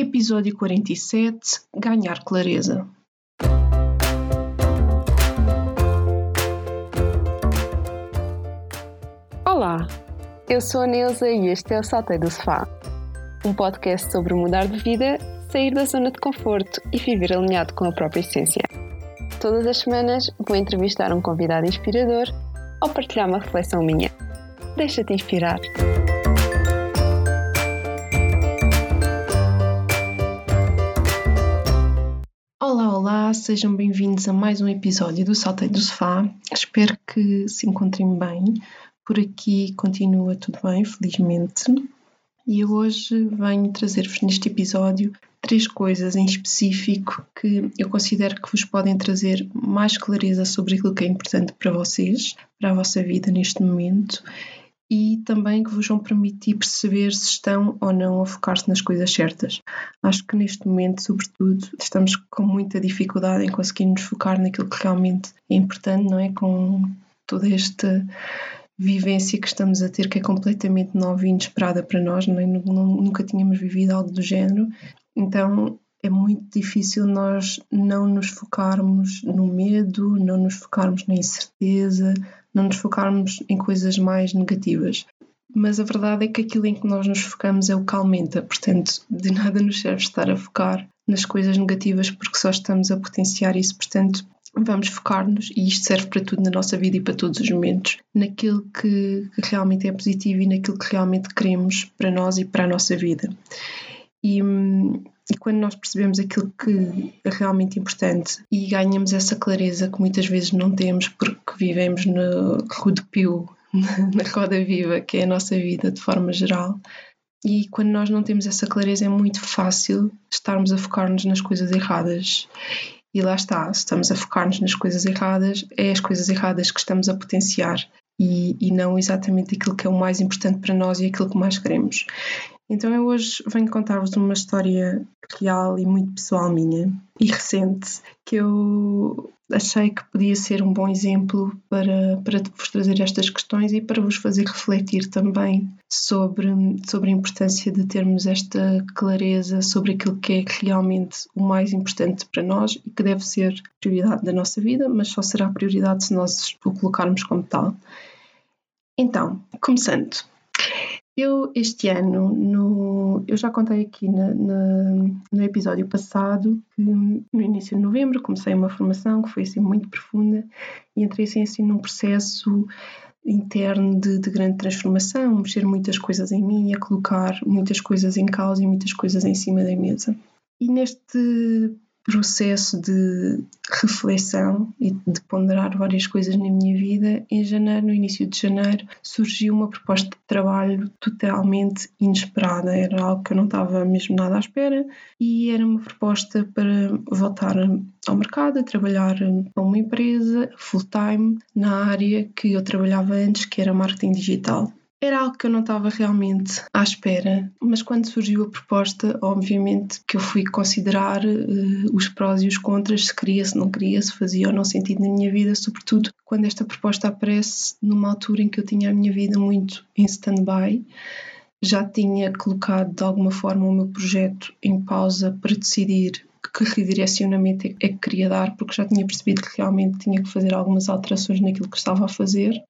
Episódio 47 Ganhar clareza. Olá, eu sou a Neuza e este é o Saltei do Sofá, um podcast sobre mudar de vida, sair da zona de conforto e viver alinhado com a própria essência. Todas as semanas vou entrevistar um convidado inspirador ou partilhar uma reflexão minha. Deixa-te inspirar. Olá, sejam bem-vindos a mais um episódio do Saltei do Sofá. Espero que se encontrem bem. Por aqui continua tudo bem, felizmente. E hoje venho trazer-vos neste episódio três coisas em específico que eu considero que vos podem trazer mais clareza sobre aquilo que é importante para vocês, para a vossa vida neste momento e também que vos vão permitir perceber se estão ou não a focar-se nas coisas certas. Acho que neste momento, sobretudo, estamos com muita dificuldade em conseguir nos focar naquilo que realmente é importante, não é? Com toda esta vivência que estamos a ter que é completamente nova e inesperada para nós, não é? nunca tínhamos vivido algo do género, então é muito difícil nós não nos focarmos no medo, não nos focarmos na incerteza, não nos focarmos em coisas mais negativas. Mas a verdade é que aquilo em que nós nos focamos é o que aumenta, portanto, de nada nos serve estar a focar nas coisas negativas porque só estamos a potenciar isso, portanto, vamos focar-nos, e isto serve para tudo na nossa vida e para todos os momentos, naquilo que, que realmente é positivo e naquilo que realmente queremos para nós e para a nossa vida. E, e quando nós percebemos aquilo que é realmente importante e ganhamos essa clareza que muitas vezes não temos porque vivemos no rodopio, na roda viva, que é a nossa vida de forma geral, e quando nós não temos essa clareza é muito fácil estarmos a focar-nos nas coisas erradas. E lá está, se estamos a focar-nos nas coisas erradas, é as coisas erradas que estamos a potenciar e, e não exatamente aquilo que é o mais importante para nós e aquilo que mais queremos. Então eu hoje venho contar-vos uma história real e muito pessoal minha e recente que eu achei que podia ser um bom exemplo para, para vos trazer estas questões e para vos fazer refletir também sobre, sobre a importância de termos esta clareza sobre aquilo que é realmente o mais importante para nós e que deve ser prioridade da nossa vida, mas só será prioridade se nós o colocarmos como tal. Então, começando. Eu, este ano, no, eu já contei aqui na, na, no episódio passado que no início de novembro comecei uma formação que foi assim muito profunda e entrei assim, assim num processo interno de, de, grande transformação, mexer muitas coisas em mim, a colocar muitas coisas em causa e muitas coisas em cima da mesa. E neste processo de reflexão e de ponderar várias coisas na minha vida, em janeiro, no início de janeiro, surgiu uma proposta de trabalho totalmente inesperada. Era algo que eu não estava mesmo nada à espera e era uma proposta para voltar ao mercado, a trabalhar para uma empresa full-time na área que eu trabalhava antes, que era marketing digital. Era algo que eu não estava realmente à espera, mas quando surgiu a proposta, obviamente que eu fui considerar uh, os prós e os contras, se queria, se não queria, se fazia ou não sentido na minha vida, sobretudo quando esta proposta aparece numa altura em que eu tinha a minha vida muito em stand-by. Já tinha colocado de alguma forma o meu projeto em pausa para decidir que redirecionamento é que queria dar, porque já tinha percebido que realmente tinha que fazer algumas alterações naquilo que estava a fazer.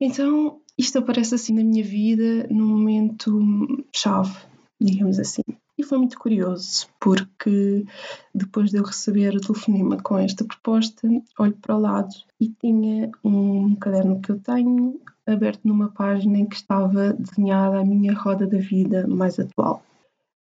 Então isto aparece assim na minha vida num momento chave, digamos assim. E foi muito curioso, porque depois de eu receber o telefonema com esta proposta, olho para o lado e tinha um caderno que eu tenho aberto numa página em que estava desenhada a minha roda da vida mais atual.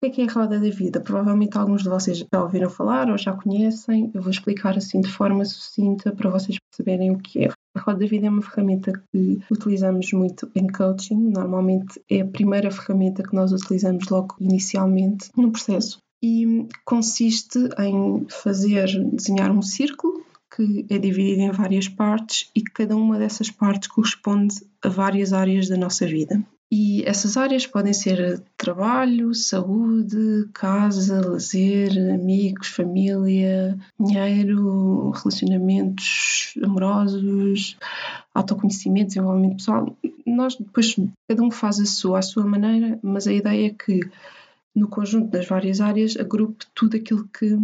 O que é, que é a roda da vida? Provavelmente alguns de vocês já ouviram falar ou já conhecem. Eu vou explicar assim de forma sucinta para vocês perceberem o que é. A roda da vida é uma ferramenta que utilizamos muito em coaching. Normalmente é a primeira ferramenta que nós utilizamos logo inicialmente no processo. E consiste em fazer, desenhar um círculo que é dividido em várias partes e cada uma dessas partes corresponde a várias áreas da nossa vida. E essas áreas podem ser trabalho, saúde, casa, lazer, amigos, família, dinheiro, relacionamentos amorosos, autoconhecimento, desenvolvimento pessoal. Nós depois, cada um faz a sua, a sua maneira, mas a ideia é que no conjunto das várias áreas, agrupe tudo aquilo que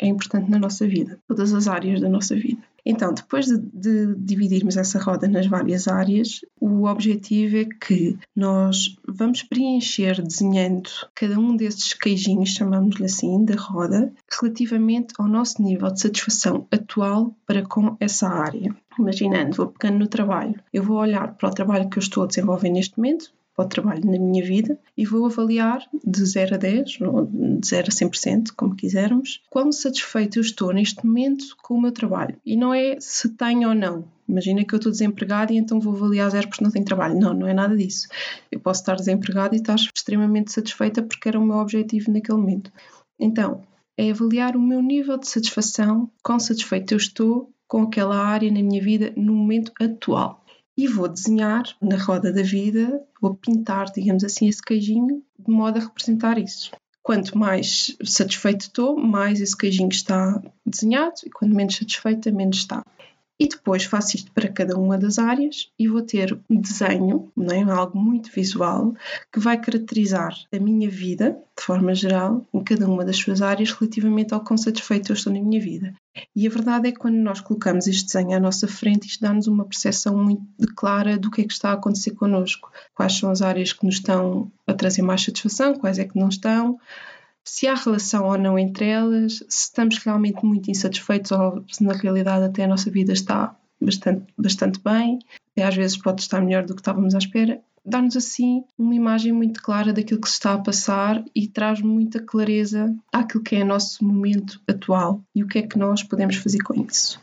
é importante na nossa vida, todas as áreas da nossa vida. Então, depois de, de, dividirmos essa roda nas várias áreas, o objetivo é que nós vamos preencher desenhando cada um desses queijinhos, chamamos-lhe assim, da roda, relativamente ao nosso nível de satisfação atual para com essa área. Imaginando, vou pegando no trabalho, eu vou olhar para o trabalho que eu estou a desenvolver neste momento, para o trabalho na minha vida e vou avaliar de 0 a 10, ou de 0 a 100%, como quisermos, quão satisfeito eu estou neste momento com o meu trabalho. E não é se tenho ou não. Imagina que eu estou desempregado e então vou avaliar zero porque não tenho trabalho. Não, não é nada disso. Eu posso estar desempregado e estar extremamente satisfeita porque era o meu objetivo naquele momento. Então, é avaliar o meu nível de satisfação, quão satisfeito eu estou com aquela área na minha vida no momento atual e vou desenhar na roda da vida, vou pintar, digamos assim, esse queijinho de modo a representar isso. Quanto mais satisfeito estou, mais esse queijinho está desenhado, e quanto menos satisfeita, menos está. E depois faço isto para cada uma das áreas e vou ter um desenho, não é? algo muito visual, que vai caracterizar a minha vida, de forma geral, em cada uma das suas áreas, relativamente ao quão satisfeito eu estou na minha vida. E a verdade é que quando nós colocamos este desenho à nossa frente, isto dá-nos uma percepção muito clara do que é que está a acontecer connosco. Quais são as áreas que nos estão a trazer mais satisfação, quais é que não estão, se há relação ou não entre elas, se estamos realmente muito insatisfeitos ou se na realidade até a nossa vida está bastante, bastante bem, e às vezes pode estar melhor do que estávamos à espera. Dá-nos assim uma imagem muito clara daquilo que se está a passar e traz muita clareza àquilo que é o nosso momento atual e o que é que nós podemos fazer com isso.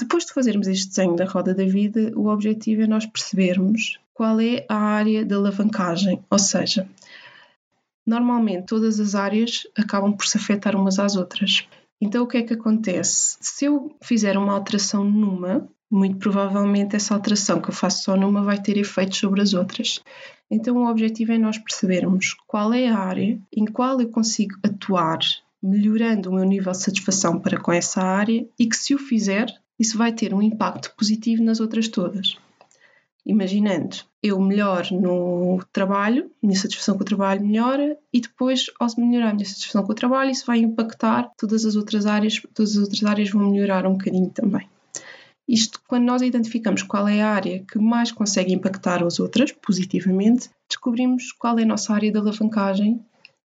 Depois de fazermos este desenho da roda da vida, o objetivo é nós percebermos qual é a área de alavancagem, ou seja, Normalmente, todas as áreas acabam por se afetar umas às outras. Então, o que é que acontece? Se eu fizer uma alteração numa, muito provavelmente essa alteração que eu faço só numa vai ter efeitos sobre as outras. Então, o objetivo é nós percebermos qual é a área em qual eu consigo atuar, melhorando o meu nível de satisfação para com essa área e que, se o fizer, isso vai ter um impacto positivo nas outras todas. Imaginando, eu melhoro no trabalho, minha satisfação com o trabalho melhora e depois, ao melhorar a minha satisfação com o trabalho, isso vai impactar todas as outras áreas, todas as outras áreas vão melhorar um bocadinho também. Isto, quando nós identificamos qual é a área que mais consegue impactar as outras positivamente, descobrimos qual é a nossa área de alavancagem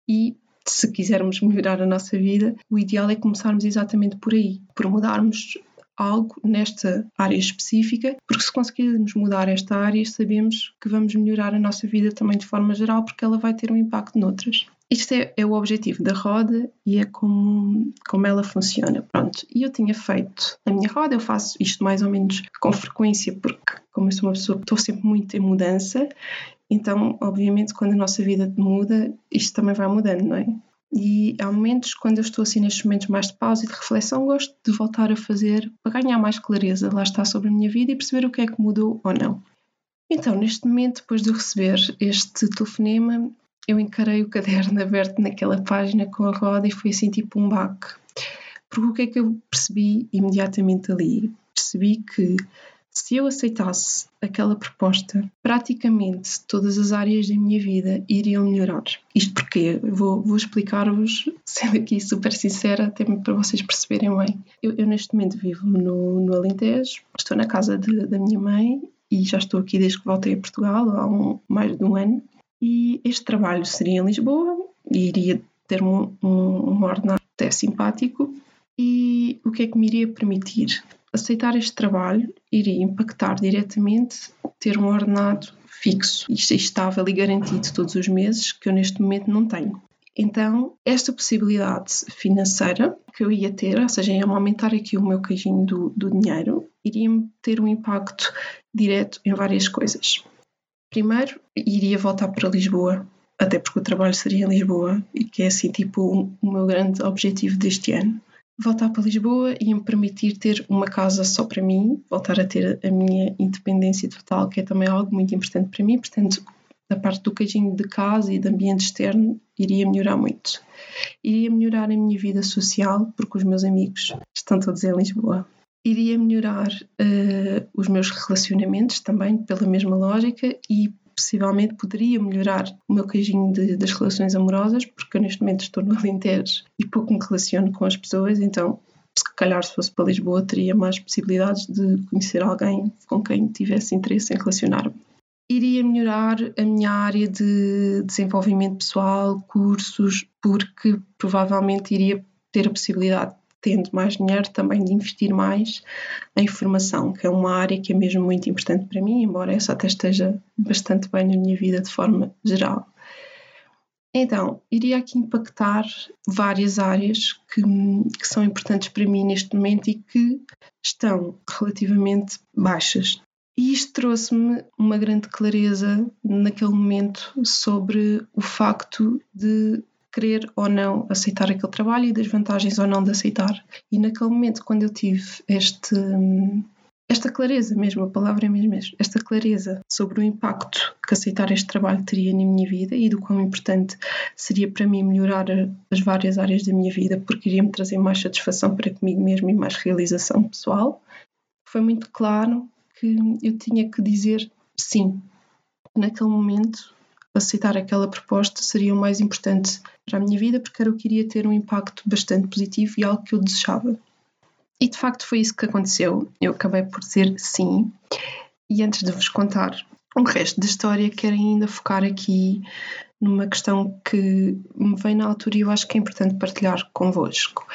e, se quisermos melhorar a nossa vida, o ideal é começarmos exatamente por aí, por mudarmos algo nesta área específica, porque se conseguirmos mudar esta área, sabemos que vamos melhorar a nossa vida também de forma geral, porque ela vai ter um impacto noutras. Isto é, é, o objetivo da roda e é como, como ela funciona. Pronto, e eu tinha feito a minha roda, eu faço isto mais ou menos com frequência, porque, como eu sou uma pessoa que estou sempre muito em mudança, então, obviamente, quando a nossa vida muda, isto também vai mudando, não é? E há momentos, quando eu estou assim nestes momentos mais de pausa e de reflexão, gosto de voltar a fazer para ganhar mais clareza, lá está, sobre a minha vida e perceber o que é que mudou ou não. Então, neste momento, depois de receber este telefonema, eu encarei o caderno aberto naquela página com a roda e foi assim tipo um baque. Porque o que é que eu percebi imediatamente ali? Percebi que se eu aceitasse aquela proposta, praticamente todas as áreas da minha vida iriam melhorar. Isto porque vou, vou explicar-vos, sendo aqui super sincera, até para vocês perceberem bem. Eu, eu neste momento vivo no, no Alentejo, estou na casa de, da minha mãe e já estou aqui desde que voltei a Portugal há um, mais de um ano. E este trabalho seria em Lisboa e iria ter um, um, um ordenado até simpático. E o que é que me iria permitir? Aceitar este trabalho iria impactar diretamente ter um ordenado fixo e estável e garantido todos os meses, que eu neste momento não tenho. Então, esta possibilidade financeira que eu ia ter, ou seja, ia aumentar aqui o meu queijinho do, do dinheiro, iria ter um impacto direto em várias coisas. Primeiro, iria voltar para Lisboa, até porque o trabalho seria em Lisboa, e que é assim tipo o meu grande objetivo deste ano voltar para Lisboa e me permitir ter uma casa só para mim, voltar a ter a minha independência total, que é também algo muito importante para mim. Portanto, a parte do queijinho de casa e do ambiente externo iria melhorar muito. Iria melhorar a minha vida social, porque os meus amigos estão todos em Lisboa. Iria melhorar uh, os meus relacionamentos também, pela mesma lógica, e possivelmente poderia melhorar o meu queijinho de, das relações amorosas, porque eu neste momento estou no Alentejo e pouco me relaciono com as pessoas, então se calhar se fosse para Lisboa teria mais possibilidades de conhecer alguém com quem tivesse interesse em relacionar-me. Iria melhorar a minha área de desenvolvimento pessoal, cursos, porque provavelmente iria ter a possibilidade tendo mais dinheiro, também de investir mais em formação, que é uma área que é mesmo muito importante para mim, embora essa até esteja bastante bem na minha vida de forma geral. Então, iria aqui impactar várias áreas que, que são importantes para mim neste momento e que estão relativamente baixas. E isto trouxe-me uma grande clareza naquele momento sobre o facto de querer ou não aceitar aquele trabalho e das vantagens ou não de aceitar. E naquele momento, quando eu tive este, esta clareza mesmo, a palavra é mesmo esta clareza sobre o impacto que aceitar este trabalho teria na minha vida e do quão importante seria para mim melhorar as várias áreas da minha vida, porque iria-me trazer mais satisfação para comigo mesmo e mais realização pessoal, foi muito claro que eu tinha que dizer sim. Naquele momento, aceitar aquela proposta seria o mais importante para a minha vida, porque era o que iria ter um impacto bastante positivo e algo que eu desejava. E de facto foi isso que aconteceu. Eu acabei por dizer sim. E antes de vos contar o resto da história, quero ainda focar aqui numa questão que me vem na altura e eu acho que é importante partilhar convosco,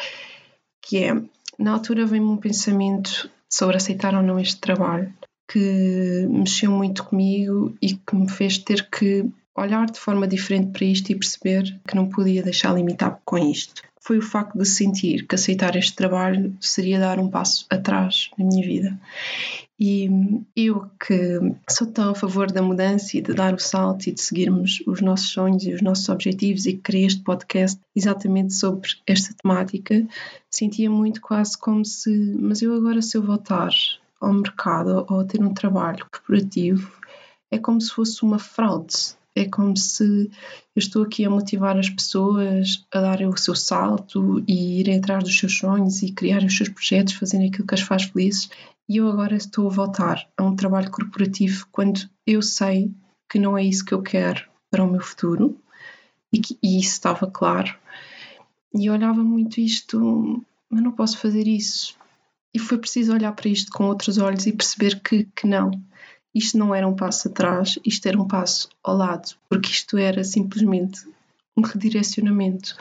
que é, na altura vem-me um pensamento sobre aceitar ou não este trabalho que mexeu muito comigo e que me fez ter que olhar de forma diferente para isto e perceber que não podia deixar limitar com isto. Foi o facto de sentir que aceitar este trabalho seria dar um passo atrás na minha vida. E eu que sou tão a favor da mudança e de dar o salto e de seguirmos os nossos sonhos e os nossos objetivos e que criei este podcast exatamente sobre esta temática, sentia muito quase como se, mas eu agora se eu voltar ao mercado ou a ter um trabalho corporativo, é como se fosse uma fraude é como se eu estou aqui a motivar as pessoas a darem o seu salto e irem atrás dos seus sonhos e criarem os seus projetos, fazerem aquilo que as faz felizes. E eu agora estou a voltar a um trabalho corporativo quando eu sei que não é isso que eu quero para o meu futuro e, que, e isso estava claro. E eu olhava muito isto, mas não posso fazer isso. E foi preciso olhar para isto com outros olhos e perceber que, que não, isto não era um passo atrás, isto era um passo ao lado, porque isto era simplesmente um redirecionamento,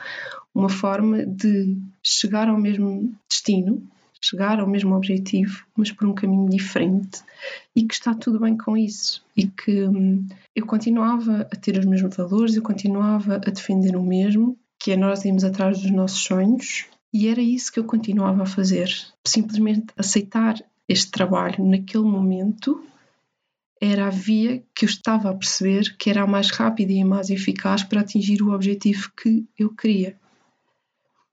uma forma de chegar ao mesmo destino, chegar ao mesmo objetivo, mas por um caminho diferente e que está tudo bem com isso e que hum, eu continuava a ter os mesmos valores, eu continuava a defender o mesmo, que é nós irmos atrás dos nossos sonhos e era isso que eu continuava a fazer, simplesmente aceitar este trabalho naquele momento era a via que eu estava a perceber que era a mais rápida e a mais eficaz para atingir o objetivo que eu queria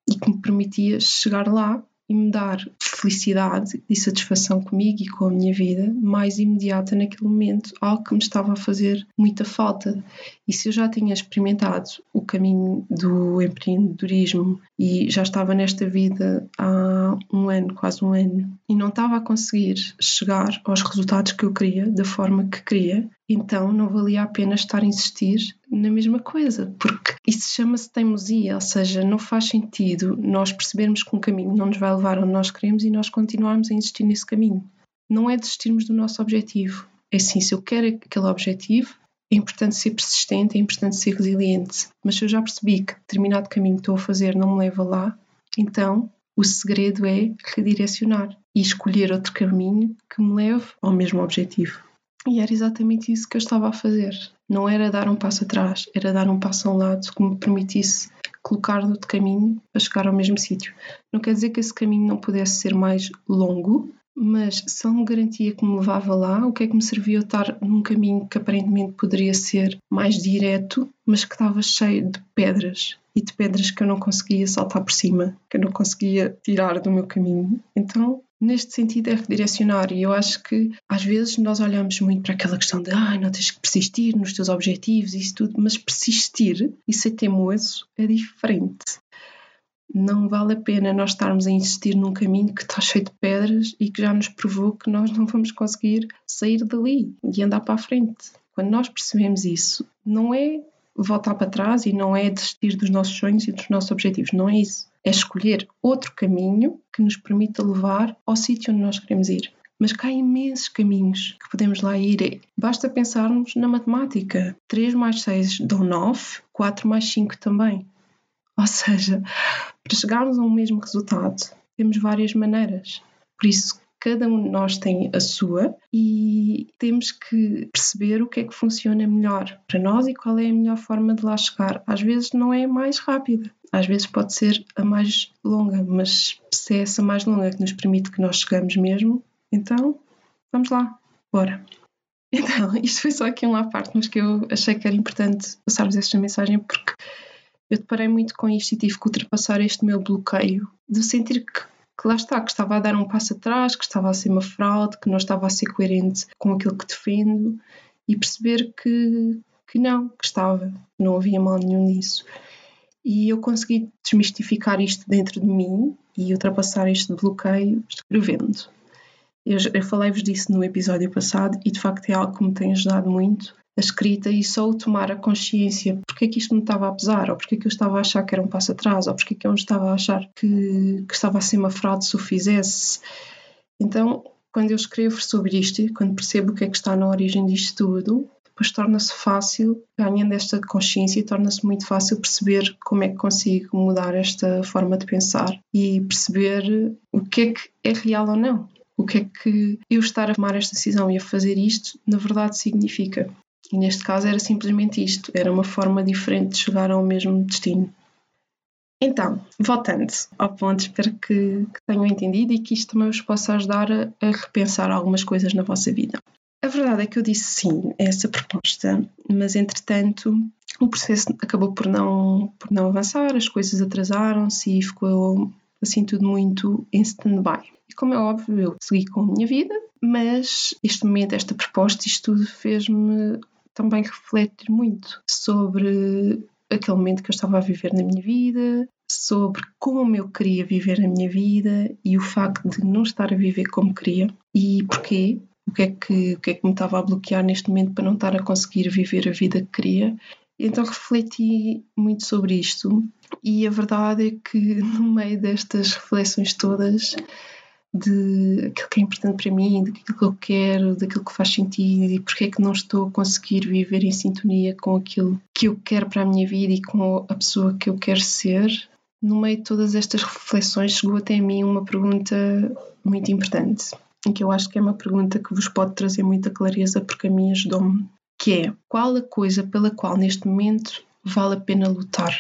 e que me permitia chegar lá e me dar felicidade e satisfação comigo e com a minha vida mais imediata naquele momento, algo que me estava a fazer muita falta. E se eu já tinha experimentado o caminho do empreendedorismo e já estava nesta vida há um ano, quase um ano, e não estava a conseguir chegar aos resultados que eu queria, da forma que queria, então não valia a pena estar a insistir na mesma coisa, porque isso chama-se teimosia, ou seja, não faz sentido nós percebermos que um caminho não nos vai levar onde nós queremos e nós continuarmos a insistir nesse caminho. Não é desistirmos do nosso objetivo. É sim, se eu quero aquele objetivo, é importante ser persistente, é importante ser resiliente. Mas se eu já percebi que determinado caminho que estou a fazer não me leva lá, então o segredo é redirecionar e escolher outro caminho que me leve ao mesmo objetivo. E era exatamente isso que eu estava a fazer. Não era dar um passo atrás, era dar um passo a um lado que me permitisse colocar no outro caminho para chegar ao mesmo sítio. Não quer dizer que esse caminho não pudesse ser mais longo, mas se ele me garantia que me levava lá, o que é que me servia estar num caminho que aparentemente poderia ser mais direto, mas que estava cheio de pedras e de pedras que eu não conseguia saltar por cima, que eu não conseguia tirar do meu caminho. Então neste sentido é redirecionar e eu acho que às vezes nós olhamos muito para aquela questão de ah, não tens que persistir nos teus objetivos e isso tudo, mas persistir e ser teimoso é diferente. Não vale a pena nós estarmos a insistir num caminho que está cheio de pedras e que já nos provou que nós não vamos conseguir sair dali e andar para a frente. quando nós percebemos isso, não é voltar para trás e não é desistir dos nossos sonhos e dos nossos objetivos, não é isso. É escolher outro caminho que nos permita levar ao sítio onde nós queremos ir. Mas cá há imensos caminhos que podemos lá ir. Basta pensarmos na matemática. 3 mais 6 dão 9, 4 mais 5 também. Ou seja, para chegarmos a um mesmo resultado, temos várias maneiras. Por isso, cada um de nós tem a sua e temos que perceber o que é que funciona melhor para nós e qual é a melhor forma de lá chegar. Às vezes não é a mais rápida, às vezes pode ser a mais longa, mas se é essa mais longa que nos permite que nós chegamos mesmo, então vamos lá, bora. Então, isto foi só aqui uma parte, mas que eu achei que era importante passar-vos esta mensagem porque eu deparei muito com isto e tive que ultrapassar este meu bloqueio de sentir que que lá está, que estava a dar um passo atrás, que estava a ser uma fraude, que não estava a ser coerente com aquilo que defendo e perceber que, que não, que estava, não havia mal nenhum nisso. E eu consegui desmistificar isto dentro de mim e ultrapassar este bloqueio escrevendo. Eu, eu falei-vos disso no episódio passado e de facto é algo que me tem ajudado muito a escrita e só o tomar a consciência porque é que isto me estava a pesar, ou porque é que eu estava a achar que era um passo atrás, ou porque é que eu estava a achar que, que estava a ser uma fraude se o fizesse. Então, quando eu escrevo sobre isto, quando percebo o que é que está na origem disto tudo, depois torna-se fácil, ganhando esta consciência, torna-se muito fácil perceber como é que consigo mudar esta forma de pensar e perceber o que é que é real ou não. O que é que eu estar a tomar esta decisão e a fazer isto, na verdade, significa. E neste caso era simplesmente isto, era uma forma diferente de chegar ao mesmo destino. Então, voltando ao ponto, espero que, que tenham entendido e que isto também vos possa ajudar a, a repensar algumas coisas na vossa vida. A verdade é que eu disse sim a essa proposta, mas entretanto o processo acabou por não, por não avançar, as coisas atrasaram-se e ficou assim tudo muito em stand-by. E como é óbvio, eu segui com a minha vida, mas este momento, esta proposta, isto tudo fez-me também refletir muito sobre aquele momento que eu estava a viver na minha vida, sobre como eu queria viver a minha vida e o facto de não estar a viver como queria e porquê, o que é que, o que, é que me estava a bloquear neste momento para não estar a conseguir viver a vida que queria. Então refleti muito sobre isto e a verdade é que no meio destas reflexões todas de aquilo que é importante para mim, daquilo que eu quero, daquilo que faz sentido e porque é que não estou a conseguir viver em sintonia com aquilo que eu quero para a minha vida e com a pessoa que eu quero ser. No meio de todas estas reflexões, chegou até a mim uma pergunta muito importante, em que eu acho que é uma pergunta que vos pode trazer muita clareza, porque a mim ajudou-me, que é qual a coisa pela qual neste momento vale a pena lutar?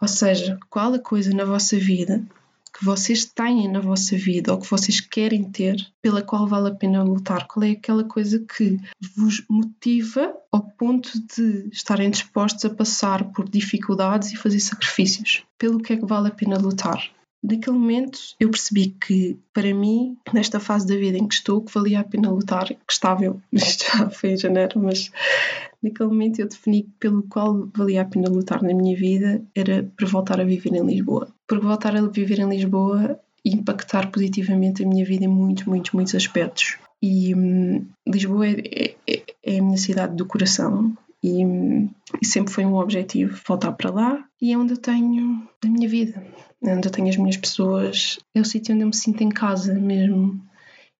Ou seja, qual a coisa na vossa vida que vocês têm na vossa vida ou que vocês querem ter, pela qual vale a pena lutar? Qual é aquela coisa que vos motiva ao ponto de estarem dispostos a passar por dificuldades e fazer sacrifícios? Pelo que é que vale a pena lutar? Naquele momento eu percebi que, para mim, nesta fase da vida em que estou, que valia a pena lutar, que estava eu, isto já foi em janeiro, mas naquele momento eu defini que pelo qual valia a pena lutar na minha vida era para voltar a viver em Lisboa. Porque voltar a viver em Lisboa impactar positivamente a minha vida em muitos, muitos, muitos aspectos. E hum, Lisboa é, é, é, a minha cidade do coração e, hum, sempre foi um objetivo voltar para lá e é onde eu tenho a minha vida, é onde eu tenho as minhas pessoas, é o sítio onde eu me sinto em casa mesmo.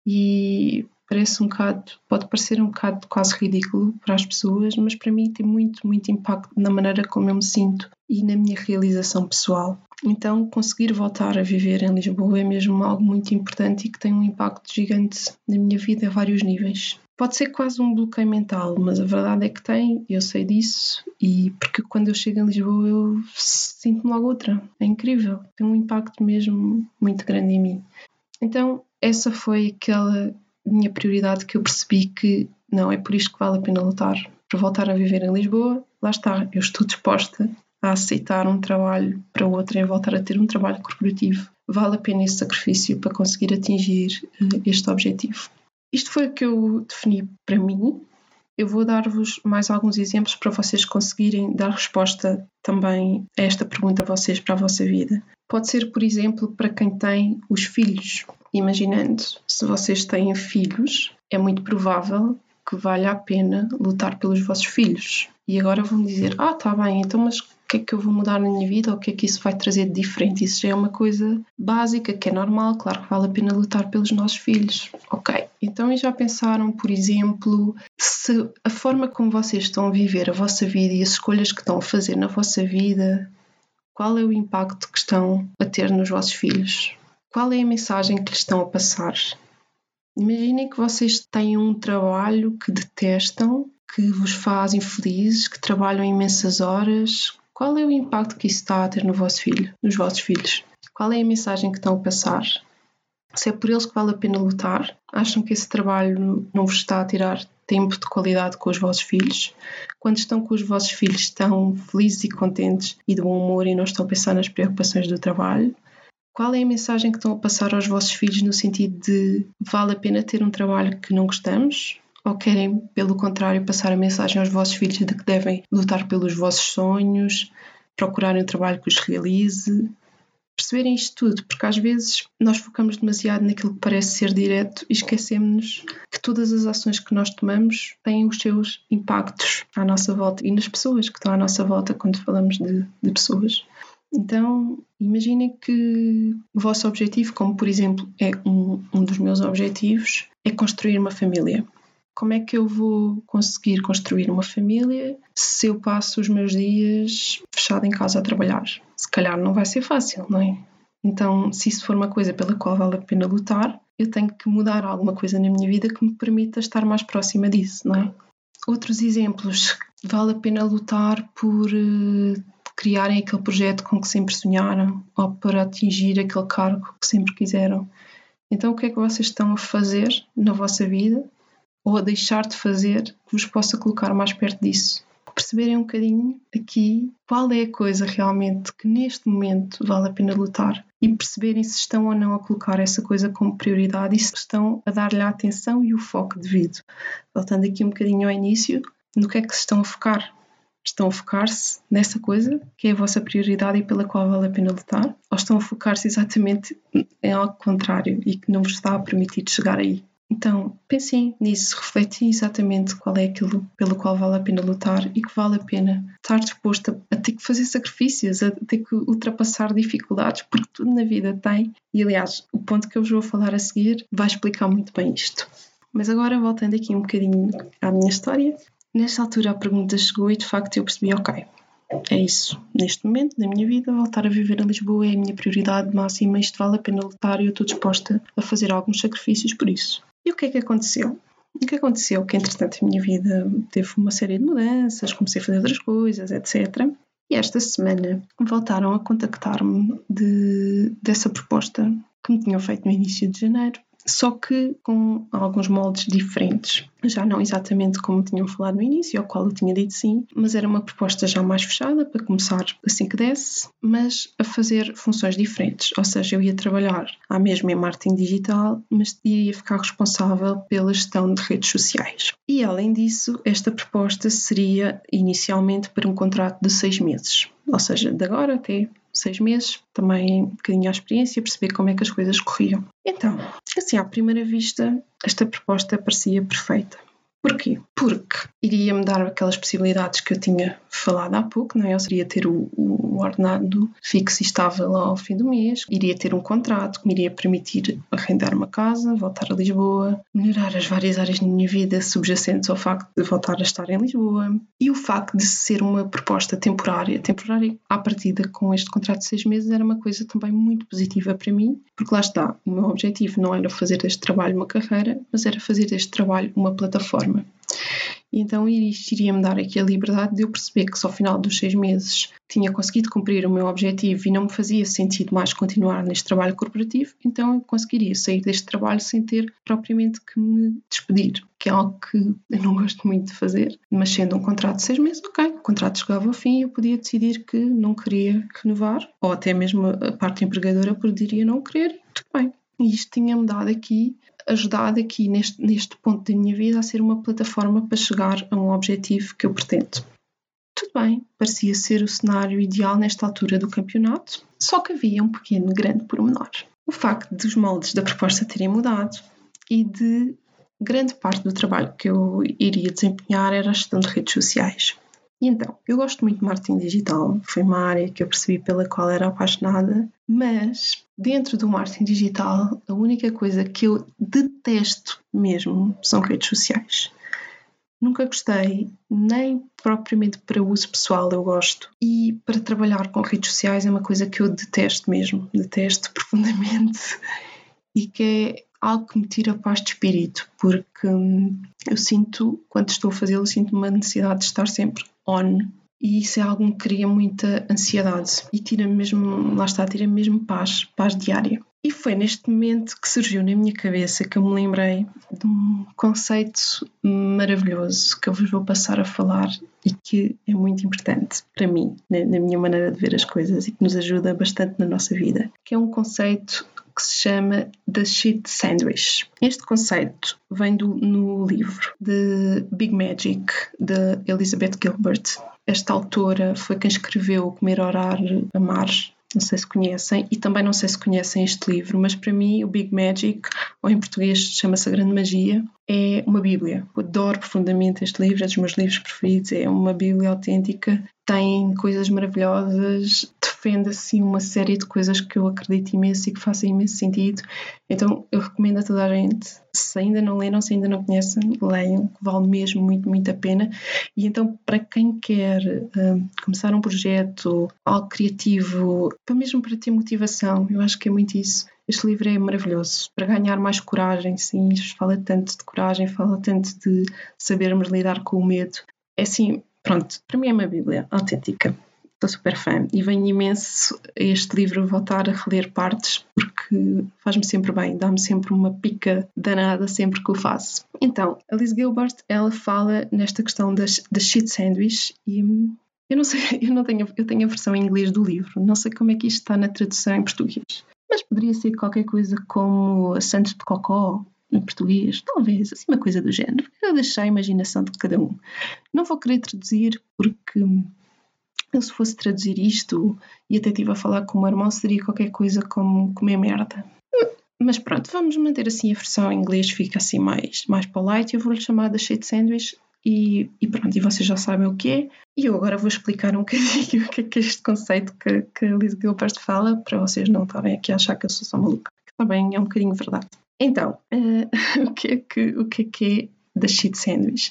E parece um bocado, pode parecer um bocado quase ridículo para as pessoas, mas para mim tem muito, muito impacto na maneira como eu me sinto e na minha realização pessoal. Então, conseguir voltar a viver em Lisboa é mesmo algo muito importante e que tem um impacto gigante na minha vida a vários níveis. Pode ser quase um bloqueio mental, mas a verdade é que tem, eu sei disso, e porque quando eu chego em Lisboa eu sinto-me logo outra. É incrível, tem um impacto mesmo muito grande em mim. Então, essa foi aquela minha prioridade que eu percebi que não é por isto que vale a pena lutar. Para voltar a viver em Lisboa, lá está, eu estou disposta a aceitar um trabalho para outro e voltar a ter um trabalho corporativo. Vale a pena esse sacrifício para conseguir atingir eh, este objetivo. Isto foi o que eu defini para mim. Eu vou dar-vos mais alguns exemplos para vocês conseguirem dar resposta também a esta pergunta a vocês para a vossa vida. Pode ser, por exemplo, para quem tem os filhos. Imaginando, se vocês têm filhos, é muito provável que vale a pena lutar pelos vossos filhos. E agora vão dizer: Ah, tá bem, então, mas o que é que eu vou mudar na minha vida? O que é que isso vai trazer de diferente? Isso já é uma coisa básica, que é normal, claro que vale a pena lutar pelos nossos filhos. Ok, então já pensaram, por exemplo, se a forma como vocês estão a viver a vossa vida e as escolhas que estão a fazer na vossa vida, qual é o impacto que estão a ter nos vossos filhos? Qual é a mensagem que lhes estão a passar? Imaginem que vocês têm um trabalho que detestam, que vos faz infelizes, que trabalham imensas horas. Qual é o impacto que isso está a ter no vosso filho, nos vossos filhos? Qual é a mensagem que estão a passar? Se é por eles que vale a pena lutar, acham que esse trabalho não vos está a tirar tempo de qualidade com os vossos filhos? Quando estão com os vossos filhos, estão felizes e contentes e de bom humor e não estão a pensar nas preocupações do trabalho? Qual é a mensagem que estão a passar aos vossos filhos no sentido de vale a pena ter um trabalho que não gostamos? Ou querem, pelo contrário, passar a mensagem aos vossos filhos de que devem lutar pelos vossos sonhos, procurarem um trabalho que os realize? Perceberem isto tudo, porque às vezes nós focamos demasiado naquilo que parece ser direto e esquecemos que todas as ações que nós tomamos têm os seus impactos à nossa volta e nas pessoas que estão à nossa volta quando falamos de, de pessoas. Então, imaginem que o vosso objetivo, como por exemplo é um, um dos meus objetivos, é construir uma família. Como é que eu vou conseguir construir uma família se eu passo os meus dias fechado em casa a trabalhar? Se calhar não vai ser fácil, não é? Então, se isso for uma coisa pela qual vale a pena lutar, eu tenho que mudar alguma coisa na minha vida que me permita estar mais próxima disso, não é? Outros exemplos. Vale a pena lutar por uh, criarem aquele projeto com que sempre sonharam ou para atingir aquele cargo que sempre quiseram. Então, o que é que vocês estão a fazer na vossa vida ou a deixar de fazer que vos possa colocar mais perto disso? Perceberem um bocadinho aqui qual é a coisa realmente que neste momento vale a pena lutar e perceberem se estão ou não a colocar essa coisa como prioridade e se estão a dar-lhe a atenção e o foco devido. Voltando aqui um bocadinho ao início, no que é que se estão a focar? Estão a focar-se nessa coisa que é a vossa prioridade e pela qual vale a pena lutar? Ou estão a focar-se exatamente em algo contrário e que não vos está a permitir chegar aí? Então, pensem nisso, refletem exatamente qual é aquilo pelo qual vale a pena lutar e que vale a pena estar disposto a, ter que fazer sacrifícios, a ter que ultrapassar dificuldades, porque tudo na vida tem. E aliás, o ponto que eu vos vou falar a seguir vai explicar muito bem isto. Mas agora, voltando aqui um bocadinho à minha história, Nesta altura a pergunta chegou e de facto eu percebi, ok, é isso. Neste momento da minha vida, voltar a viver em Lisboa é a minha prioridade máxima, isto vale a pena lutar e eu estou disposta a fazer alguns sacrifícios por isso. E o que é que aconteceu? O que aconteceu? Que entretanto a minha vida teve uma série de mudanças, comecei a fazer outras coisas, etc. E esta semana voltaram a contactar-me de, dessa proposta que me tinham feito no início de janeiro só que com alguns moldes diferentes. Já não exatamente como tinham falado no início, ao qual eu tinha dito sim, mas era uma proposta já mais fechada para começar assim que desse, mas a fazer funções diferentes. Ou seja, eu ia trabalhar à mesma em marketing digital, mas iria ficar responsável pela gestão de redes sociais. E além disso, esta proposta seria inicialmente para um contrato de seis meses, ou seja, de agora até seis meses, também um bocadinho à experiência, perceber como é que as coisas corriam. Então, assim, à primeira vista, esta proposta parecia perfeita. Porquê? Porque iria-me dar aquelas possibilidades que eu tinha falado há pouco, não é? Eu seria ter o, o ordenado fixo e estável ao fim do mês, iria ter um contrato que me iria permitir arrendar uma casa, voltar a Lisboa, melhorar as várias áreas da minha vida subjacentes ao facto de voltar a estar em Lisboa e o facto de ser uma proposta temporária, temporária à partida com este contrato de seis meses era uma coisa também muito positiva para mim, porque lá está, o meu objetivo não era fazer deste trabalho uma carreira, mas era fazer deste trabalho uma plataforma então isto iria-me dar aqui a liberdade de eu perceber que só ao final dos seis meses tinha conseguido cumprir o meu objetivo e não me fazia sentido mais continuar neste trabalho corporativo, então eu conseguiria sair deste trabalho sem ter propriamente que me despedir, que é algo que eu não gosto muito de fazer, mas sendo um contrato de seis meses, ok, o contrato chegava ao fim e eu podia decidir que não queria renovar, ou até mesmo a parte empregadora poderia não querer, tudo bem. E isto tinha-me dado aqui ajudado aqui neste, neste ponto da minha vida a ser uma plataforma para chegar a um objetivo que eu pretendo. Tudo bem, parecia ser o cenário ideal nesta altura do campeonato, só que havia um pequeno grande pormenor. O facto dos moldes da proposta terem mudado e de grande parte do trabalho que eu iria desempenhar era a gestão de redes sociais. E então, eu gosto muito de marketing digital, foi uma área que eu percebi pela qual era apaixonada, mas dentro do marketing digital, a única coisa que eu detesto mesmo são redes sociais. Nunca gostei, nem propriamente para uso pessoal eu gosto. E para trabalhar com redes sociais é uma coisa que eu detesto mesmo, detesto profundamente. E que é algo que me tira a paz de espírito, porque eu sinto, quando estou a fazê-lo, sinto uma necessidade de estar sempre on. E isso é algo que cria muita ansiedade e tira mesmo, lá está, tira mesmo paz, paz diária. E foi neste momento que surgiu na minha cabeça que eu me lembrei de um conceito maravilhoso que eu vos vou passar a falar e que é muito importante para mim, na, minha maneira de ver as coisas e que nos ajuda bastante na nossa vida, que é um conceito que se chama The Shit Sandwich. Este conceito vem do, no livro de Big Magic, de Elizabeth Gilbert. Esta autora foi quem escreveu Comer, Orar, Amar não sei se conhecem, e também não sei se conhecem este livro, mas para mim o Big Magic, ou em português chama-se A Grande Magia, é uma Bíblia. Eu adoro profundamente este livro, é dos meus livros preferidos, é uma Bíblia autêntica, tem coisas maravilhosas, defende assim uma série de coisas que eu acredito imenso e que fazem imenso sentido. Então eu recomendo a toda a gente, se ainda não leram, se ainda não conhecem, leiam, vale mesmo muito, muito a pena. E então, para quem quer um, começar um projeto, algo criativo, para mesmo para ter motivação, eu acho que é muito isso. Este livro é maravilhoso para ganhar mais coragem, sim, fala tanto de coragem, fala tanto de sabermos lidar com o medo. É assim, pronto, para mim é uma Bíblia autêntica. Estou super fã e venho imenso a este livro voltar a reler partes porque faz-me sempre bem, dá-me sempre uma pica danada sempre que o faço. Então, a Liz Gilbert, ela fala nesta questão das, das shit sandwich e eu não sei, eu não tenho, eu tenho a versão em inglês do livro, não sei como é que isto está na tradução em português, mas poderia ser qualquer coisa como Santos de Cocó, em português, talvez, assim uma coisa do género. Eu deixei a imaginação de cada um. Não vou querer traduzir porque eu, se fosse traduzir isto e até estive a falar com o meu irmão, seria qualquer coisa como comer merda. Mas pronto, vamos manter assim a versão em inglês, fica assim mais, mais polite. Eu vou-lhe chamar da shade sandwich e, e, pronto, e vocês já sabem o que é. E eu agora vou explicar um bocadinho o que é, que este conceito que, que a Liz Gilbert fala, para vocês não estarem aqui a achar que eu sou só maluca. Que também é um bocadinho verdade. Então, uh, o, que é que, o que é que é da cheat sandwich.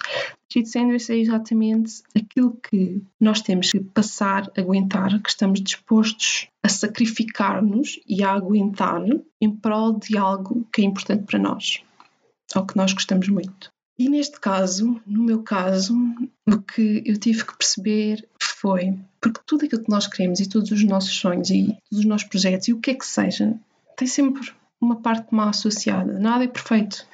Cheat sandwich é exatamente aquilo que nós temos que passar, aguentar, que estamos dispostos a sacrificar-nos e a aguentar em prol de algo que é importante para nós, ou que nós gostamos muito. E neste caso, no meu caso, o que eu tive que perceber foi porque tudo aquilo que nós queremos e todos os nossos sonhos e todos os nossos projetos e o que é que seja, tem sempre uma parte má associada. Nada é perfeito.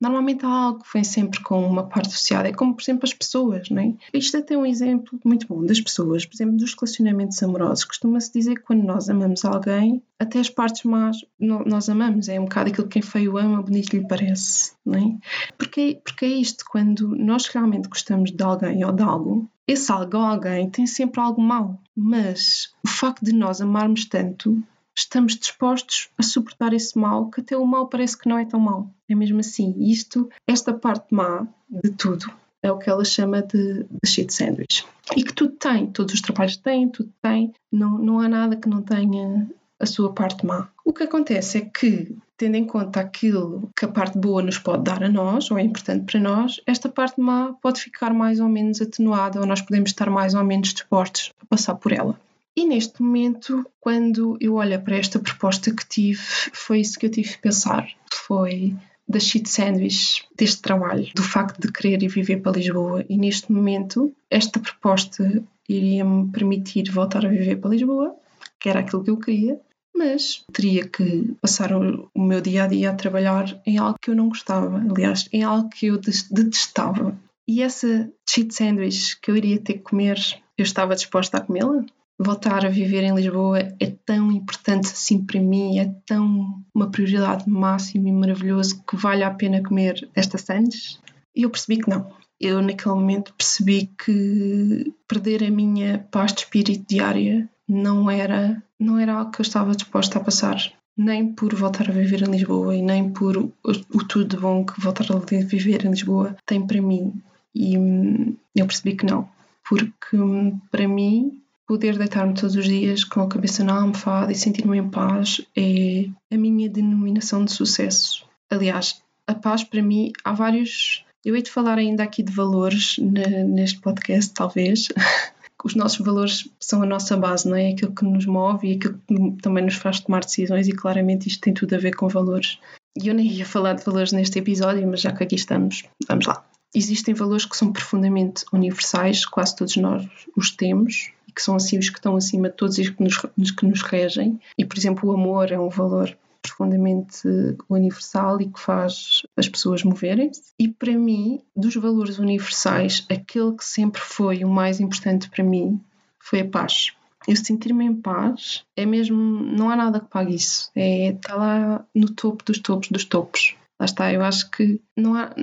Normalmente há algo que vem sempre com uma parte associada, é como, por exemplo, as pessoas, não é? Isto é até um exemplo muito bom das pessoas, por exemplo, dos relacionamentos amorosos. Costuma-se dizer que quando nós amamos alguém, até as partes más nós amamos, é um bocado aquilo que quem feio ama, bonito lhe parece, não é? Porque, porque é isto, quando nós realmente gostamos de alguém ou de algo, esse algo ou alguém tem sempre algo mau, mas o facto de nós amarmos tanto estamos dispostos a suportar esse mal, que até o mal parece que não é tão mal. É mesmo assim. Isto, esta parte má de tudo, é o que ela chama de, de shit sandwich. E que tudo tem, todos os trabalhos têm, tudo tem, não, não há nada que não tenha a sua parte má. O que acontece é que, tendo em conta aquilo que a parte boa nos pode dar a nós, ou é importante para nós, esta parte má pode ficar mais ou menos atenuada, ou nós podemos estar mais ou menos dispostos a passar por ela. E neste momento, quando eu olho para esta proposta que tive, foi isso que eu tive que pensar. Foi da shit sandwich deste trabalho, do facto de querer ir viver para Lisboa. E neste momento, esta proposta iria-me permitir voltar a viver para Lisboa, que era aquilo que eu queria, mas teria que passar o, meu dia a dia a trabalhar em algo que eu não gostava, aliás, em algo que eu detestava. E essa cheat sandwich que eu iria ter que comer, eu estava disposta a comê-la? Voltar a viver em Lisboa é tão importante assim para mim, é tão uma prioridade máxima e maravilhoso que vale a pena comer esta sandes? E eu percebi que não. Eu naquele momento percebi que perder a minha paz de espírito diária não era não era algo que eu estava disposta a passar nem por voltar a viver em Lisboa e nem por o, o tudo bom que voltar a viver em Lisboa tem para mim. E hum, eu percebi que não, porque hum, para mim poder deitar-me todos os dias com a cabeça na almofada e sentir-me em paz é a minha denominação de sucesso. Aliás, a paz para mim há vários. Eu hei de falar ainda aqui de valores neste podcast, talvez. Os nossos valores são a nossa base, não é? Aquilo que nos move e aquilo que também nos faz tomar decisões, e claramente isto tem tudo a ver com valores. E eu nem ia falar de valores neste episódio, mas já que aqui estamos, vamos lá. Existem valores que são profundamente universais, quase todos nós os temos, que são assim os que estão acima de todos e que nos, que nos regem. E, por exemplo, o amor é um valor profundamente universal e que faz as pessoas moverem-se. E para mim, dos valores universais, aquele que sempre foi o mais importante para mim foi a paz. Eu sentir-me em paz é mesmo, não há nada que pague isso. É estar tá lá no topo dos topos dos topos. Lá está, eu acho que não há.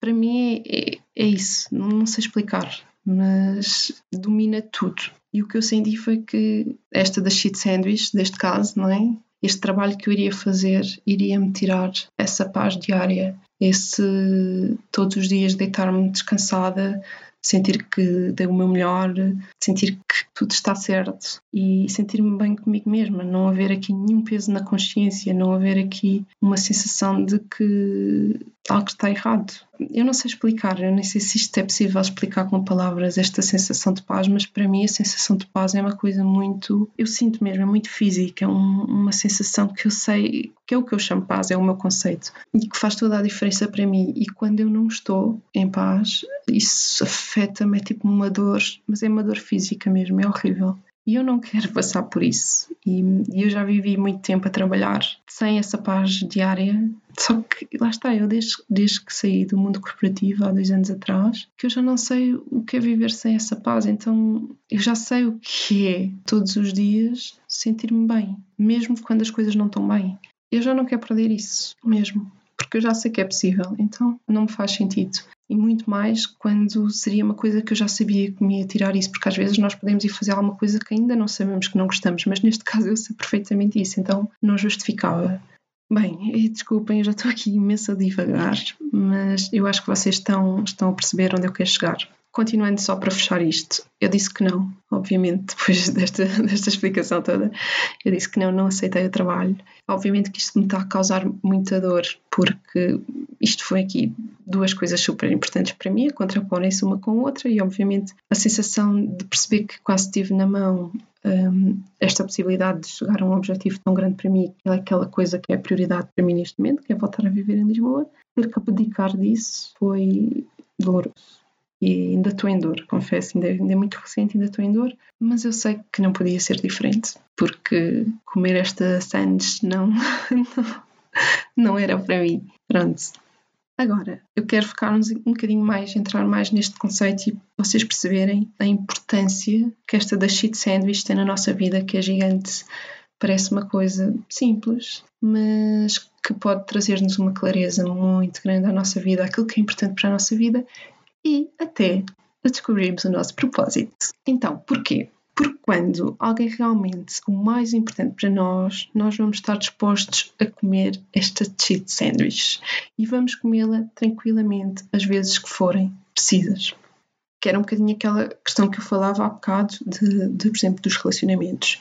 Para mim é, é, é isso, não, não sei explicar, mas domina tudo. E o que eu senti foi que esta da shit sandwich, deste caso, não é? este trabalho que eu iria fazer iria me tirar essa paz diária, esse todos os dias deitar-me descansada, sentir que dei o meu melhor, sentir que tudo está certo e sentir-me bem comigo mesma, não haver aqui nenhum peso na consciência, não haver aqui uma sensação de que algo está errado. Eu não sei explicar, eu nem sei se isto é possível explicar com palavras esta sensação de paz, mas para mim a sensação de paz é uma coisa muito, eu sinto mesmo, é muito física, é um, uma sensação que eu sei que é o que eu chamo paz, é o meu conceito e que faz toda a diferença para mim. E quando eu não estou em paz, isso afeta-me, é tipo uma dor, mas é uma dor física mesmo, é horrível. E eu não quero passar por isso. E, eu já vivi muito tempo a trabalhar sem essa paz diária. Só que lá está, eu desde, desde que saí do mundo corporativo há dois anos atrás, que eu já não sei o que é viver sem essa paz. Então eu já sei o que é todos os dias sentir-me bem, mesmo quando as coisas não estão bem. Eu já não quero perder isso mesmo porque eu já sei que é possível, então não me faz sentido. E muito mais quando seria uma coisa que eu já sabia que me ia tirar isso, porque às vezes nós podemos ir fazer alguma coisa que ainda não sabemos que não gostamos, mas neste caso eu sei perfeitamente isso, então não justificava. Bem, desculpem, eu já estou aqui imenso a divagar, mas eu acho que vocês estão, estão a perceber onde eu quero chegar. Continuando só para fechar isto, eu disse que não, obviamente, depois desta, desta explicação toda, eu disse que não, não aceitei o trabalho. Obviamente que isto me está a causar muita dor, porque isto foi aqui duas coisas super importantes para mim, contraporem-se uma com a outra, e obviamente a sensação de perceber que quase tive na mão um, esta possibilidade de chegar a um objetivo tão grande para mim, que é aquela coisa que é prioridade para mim neste momento, que é voltar a viver em Lisboa, ter que abdicar disso foi doloroso e ainda estou em dor, confesso, ainda, ainda é muito recente, ainda estou em dor, mas eu sei que não podia ser diferente, porque comer esta sandes não, não, não era para mim. Pronto. Agora, eu quero focar um, um bocadinho mais, entrar mais neste conceito e vocês perceberem a importância que esta da shit sandwich tem na nossa vida, que é gigante. Parece uma coisa simples, mas que pode trazer-nos uma clareza muito grande à nossa vida, aquilo que é importante para a nossa vida e até descobrirmos o nosso propósito. Então, porquê? Porque quando alguém realmente o mais importante para nós, nós vamos estar dispostos a comer esta cheat sandwich e vamos comê-la tranquilamente as vezes que forem precisas. Que era um bocadinho aquela questão que eu falava há bocado de, de por exemplo, dos relacionamentos.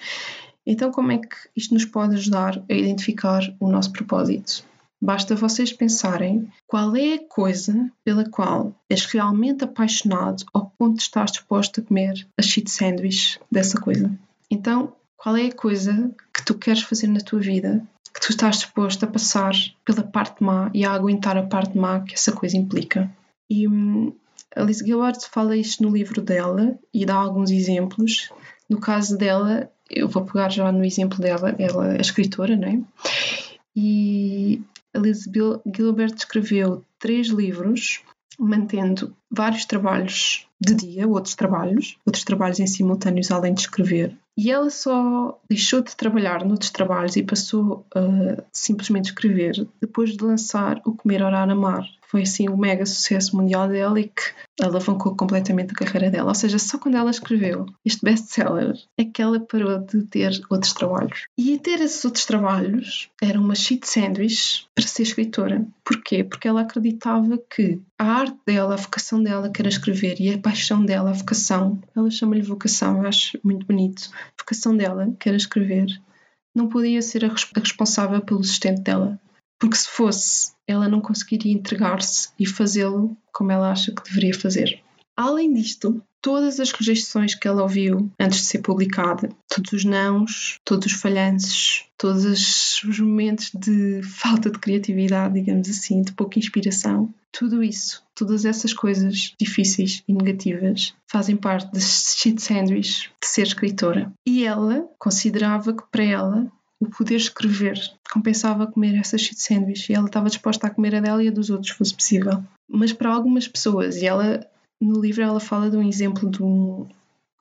Então, como é que isto nos pode ajudar a identificar o nosso propósito? Basta vocês pensarem qual é a coisa pela qual és realmente apaixonado ao ponto de estar disposto a comer a shit sandwich dessa coisa. Então, qual é a coisa que tu queres fazer na tua vida que tu estás disposto a passar pela parte má e a aguentar a parte má que essa coisa implica? E hum, Alice Gilbert fala isto no livro dela e dá alguns exemplos. No caso dela, eu vou pegar já no exemplo dela, ela é escritora, não é? E Elizabeth Gilbert escreveu três livros, mantendo vários trabalhos de dia, outros trabalhos, outros trabalhos em simultâneos além de escrever. E ela só deixou de trabalhar noutros trabalhos e passou a simplesmente escrever depois de lançar O Comer, Orar, Amar. Foi assim o mega sucesso mundial dela e que alavancou completamente a carreira dela. Ou seja, só quando ela escreveu este best-seller é que ela parou de ter outros trabalhos. E ter esses outros trabalhos era uma shit sandwich para ser escritora. Porquê? Porque ela acreditava que a arte dela, a vocação dela, que era escrever, e a paixão dela, a vocação, ela chama-lhe vocação, acho muito bonito, a vocação dela, que era escrever, não podia ser a responsável pelo sustento dela porque se fosse, ela não conseguiria entregar-se e fazê-lo como ela acha que deveria fazer. Além disto, todas as rejeições que ela ouviu antes de ser publicada, todos os nãos, todos os falhanços, todos os momentos de falta de criatividade, digamos assim, de pouca inspiração, tudo isso, todas essas coisas difíceis e negativas fazem parte desse shit sandwich de ser escritora. E ela considerava que para ela o poder escrever compensava comer essa shit sandwich e ela estava disposta a comer a dela e a dos outros, se fosse possível. Mas para algumas pessoas, e ela no livro ela fala de um exemplo de um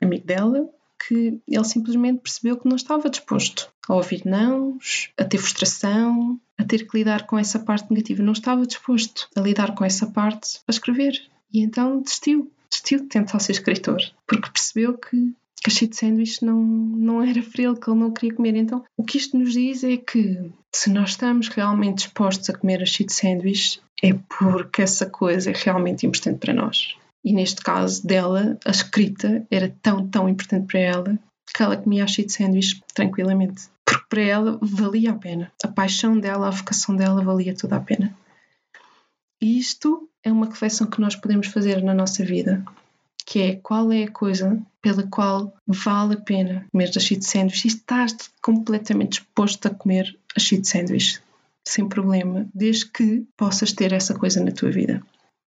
amigo dela que ele simplesmente percebeu que não estava disposto a ouvir nãos, a ter frustração, a ter que lidar com essa parte negativa. Não estava disposto a lidar com essa parte a escrever. E então desistiu. Desistiu de tentar ser escritor, porque percebeu que cachê de sanduíche não, não era para ele, que ele não queria comer. Então, o que isto nos diz é que se nós estamos realmente dispostos a comer a de sanduíche, é porque essa coisa é realmente importante para nós. E neste caso dela, a escrita era tão, tão importante para ela que ela comia a de sanduíche tranquilamente. Porque para ela valia a pena. A paixão dela, a vocação dela valia toda a pena. E isto é uma reflexão que nós podemos fazer na nossa vida que é qual é a coisa pela qual vale a pena comer a cheat sandwich e estás completamente disposto a comer a cheat sandwich sem problema, desde que possas ter essa coisa na tua vida.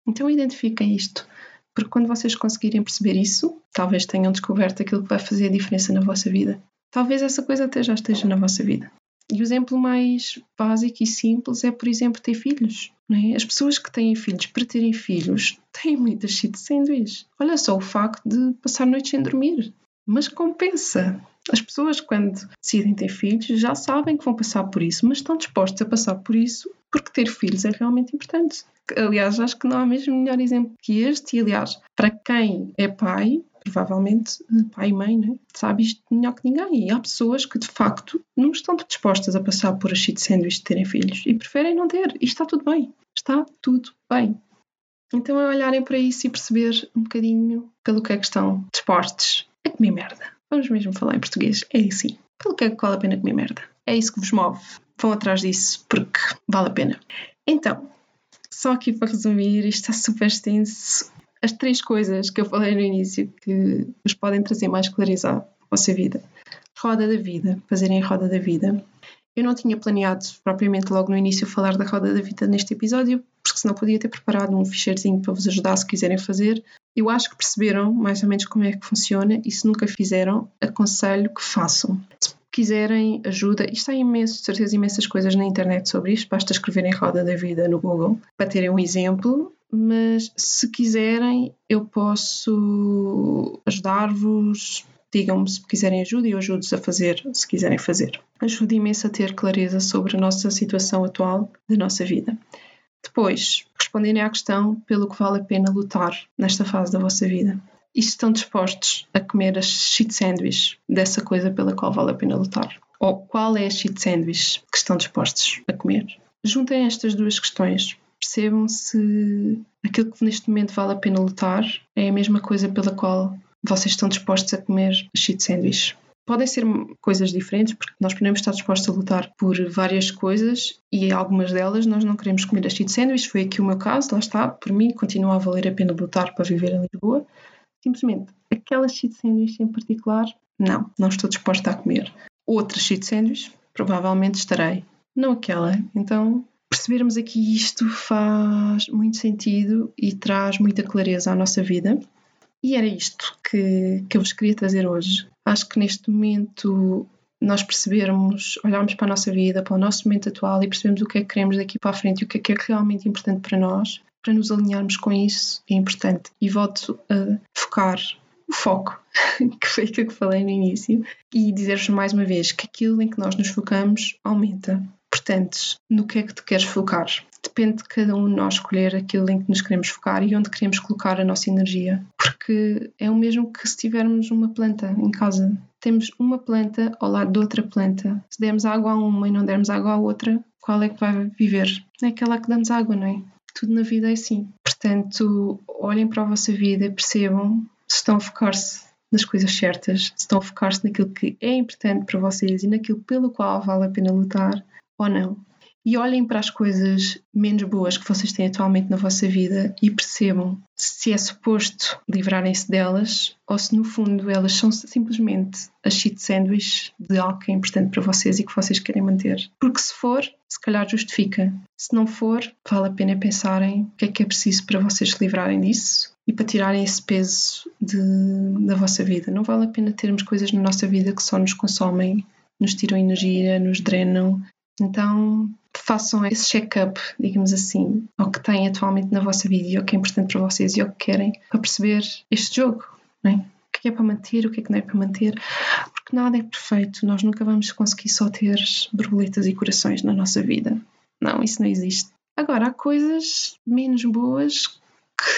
Então identifiquem isto, porque quando vocês conseguirem perceber isso, talvez tenham descoberto aquilo que vai fazer a diferença na vossa vida. Talvez essa coisa até já esteja na vossa vida. E o exemplo mais básico e simples é, por exemplo, ter filhos. É? As pessoas que têm filhos para terem filhos têm muitas sanduíches. Olha só o facto de passar noites sem dormir. Mas compensa. As pessoas, quando decidem ter filhos, já sabem que vão passar por isso, mas estão dispostas a passar por isso porque ter filhos é realmente importante. Aliás, acho que não há mesmo melhor exemplo que este. E, aliás, para quem é pai, provavelmente pai e mãe, né? sabe isto melhor que ninguém. E há pessoas que de facto não estão dispostas a passar por a shit sandwich de terem filhos e preferem não ter. E está tudo bem. Está tudo bem. Então é olharem para isso e perceber um bocadinho pelo que é que estão dispostos a comer merda. Vamos mesmo falar em português. É assim. Pelo que é que vale a pena comer merda. É isso que vos move. Vão atrás disso porque vale a pena. Então, só aqui para resumir, isto está super extenso as três coisas que eu falei no início que vos podem trazer mais clareza à vossa vida. Roda da vida, fazerem a roda da vida. Eu não tinha planeado propriamente logo no início falar da roda da vida neste episódio, porque senão podia ter preparado um ficheirozinho para vos ajudar se quiserem fazer. Eu acho que perceberam mais ou menos como é que funciona e se nunca fizeram, aconselho que façam. Se quiserem ajuda, isto há imenso, certeza imensas coisas na internet sobre isto, basta escreverem roda da vida no Google para terem um exemplo mas se quiserem, eu posso ajudar-vos. Digam-me se quiserem ajuda e eu ajudo-vos a fazer, se quiserem fazer. Ajuda imenso a ter clareza sobre a nossa situação atual da nossa vida. Depois, responderem à questão pelo que vale a pena lutar nesta fase da vossa vida. E se estão dispostos a comer as shit sandwich dessa coisa pela qual vale a pena lutar? Ou qual é a shit sandwich que estão dispostos a comer? Juntem estas duas questões percebam se aquilo que neste momento vale a pena lutar é a mesma coisa pela qual vocês estão dispostos a comer shit sandwich. Podem ser coisas diferentes, porque nós podemos estar dispostos a lutar por várias coisas e algumas delas nós não queremos comer a shit sandwich. Foi aqui o meu caso, lá está. Por mim, continua a valer a pena lutar para viver em Lisboa. Simplesmente, aquela shit sandwich em particular, não, não estou disposta a comer. Outra shit sandwich, provavelmente estarei. Não aquela. Então, percebermos aqui isto faz muito sentido e traz muita clareza à nossa vida. E era isto que, que eu vos queria trazer hoje. Acho que neste momento nós percebermos, olharmos para a nossa vida, para o nosso momento atual e percebermos o que é que queremos daqui para a frente e o que é que é realmente importante para nós, para nos alinharmos com isso, é importante. E volto a focar o foco, que foi aquilo que falei no início, e dizer-vos mais uma vez que aquilo em que nós nos focamos aumenta Portanto, no que é que te queres focar? Depende de cada um de nós escolher aquilo em que nos queremos focar e onde queremos colocar a nossa energia. Porque é o mesmo que se tivermos uma planta em casa. Temos uma planta ao lado de outra planta. Se dermos água a uma e não dermos água à outra, qual é que vai viver? É aquela que damos água, não é? Tudo na vida é assim. Portanto, olhem para a vossa vida e percebam se estão a focar-se nas coisas certas, se estão a focar-se naquilo que é importante para vocês e naquilo pelo qual vale a pena lutar ou não. E olhem para as coisas menos boas que vocês têm atualmente na vossa vida e percebam se é suposto livrarem-se delas ou se no fundo elas são simplesmente a cheat sandwich de algo que é importante para vocês e que vocês querem manter. Porque se for, se calhar justifica. Se não for, vale a pena pensarem o que é que é preciso para vocês se livrarem disso e para tirarem esse peso de, da vossa vida. Não vale a pena termos coisas na nossa vida que só nos consomem, nos tiram energia, nos drenam. Então, façam esse check-up, digamos assim, ao que têm atualmente na vossa vida e ao que é importante para vocês e ao que querem para perceber este jogo, não é? O que é para manter, o que é que não é para manter, porque nada é perfeito, nós nunca vamos conseguir só ter borboletas e corações na nossa vida. Não, isso não existe. Agora, há coisas menos boas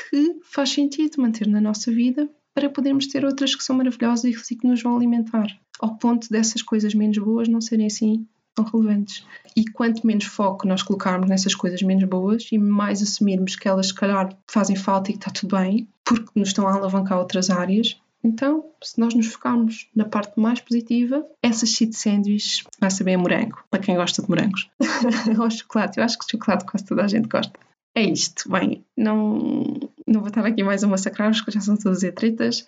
que faz sentido manter na nossa vida para podermos ter outras que são maravilhosas e que nos vão alimentar, ao ponto dessas coisas menos boas não serem assim tão relevantes. E quanto menos foco nós colocarmos nessas coisas menos boas e mais assumirmos que elas, se calhar, fazem falta e que está tudo bem, porque nos estão a alavancar outras áreas, então, se nós nos focarmos na parte mais positiva, essa cheat sandwich vai saber a morango, para quem gosta de morangos. Ou chocolate, eu acho que chocolate quase toda a gente gosta. É isto. Bem, não, não vou estar aqui mais a massacrar-vos, que já são todas tretas.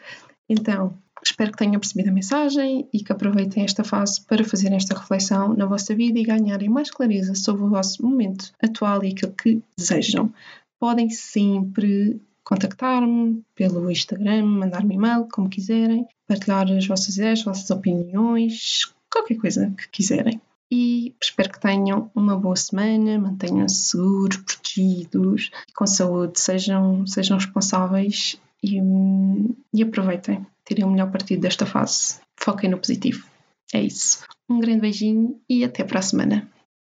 Então, espero que tenham percebido a mensagem e que aproveitem esta fase para fazer esta reflexão na vossa vida e ganharem mais clareza sobre o vosso momento atual e aquilo que desejam. Podem sempre contactar-me pelo Instagram, mandar-me e-mail, como quiserem, partilhar as vossas ideias, as vossas opiniões, qualquer coisa que quiserem. E espero que tenham uma boa semana, mantenham-se seguros, protegidos, com saúde, sejam, sejam responsáveis e, e aproveitem, tirem o melhor partido desta fase. Foquem no positivo. É isso. Um grande beijinho e até para a semana.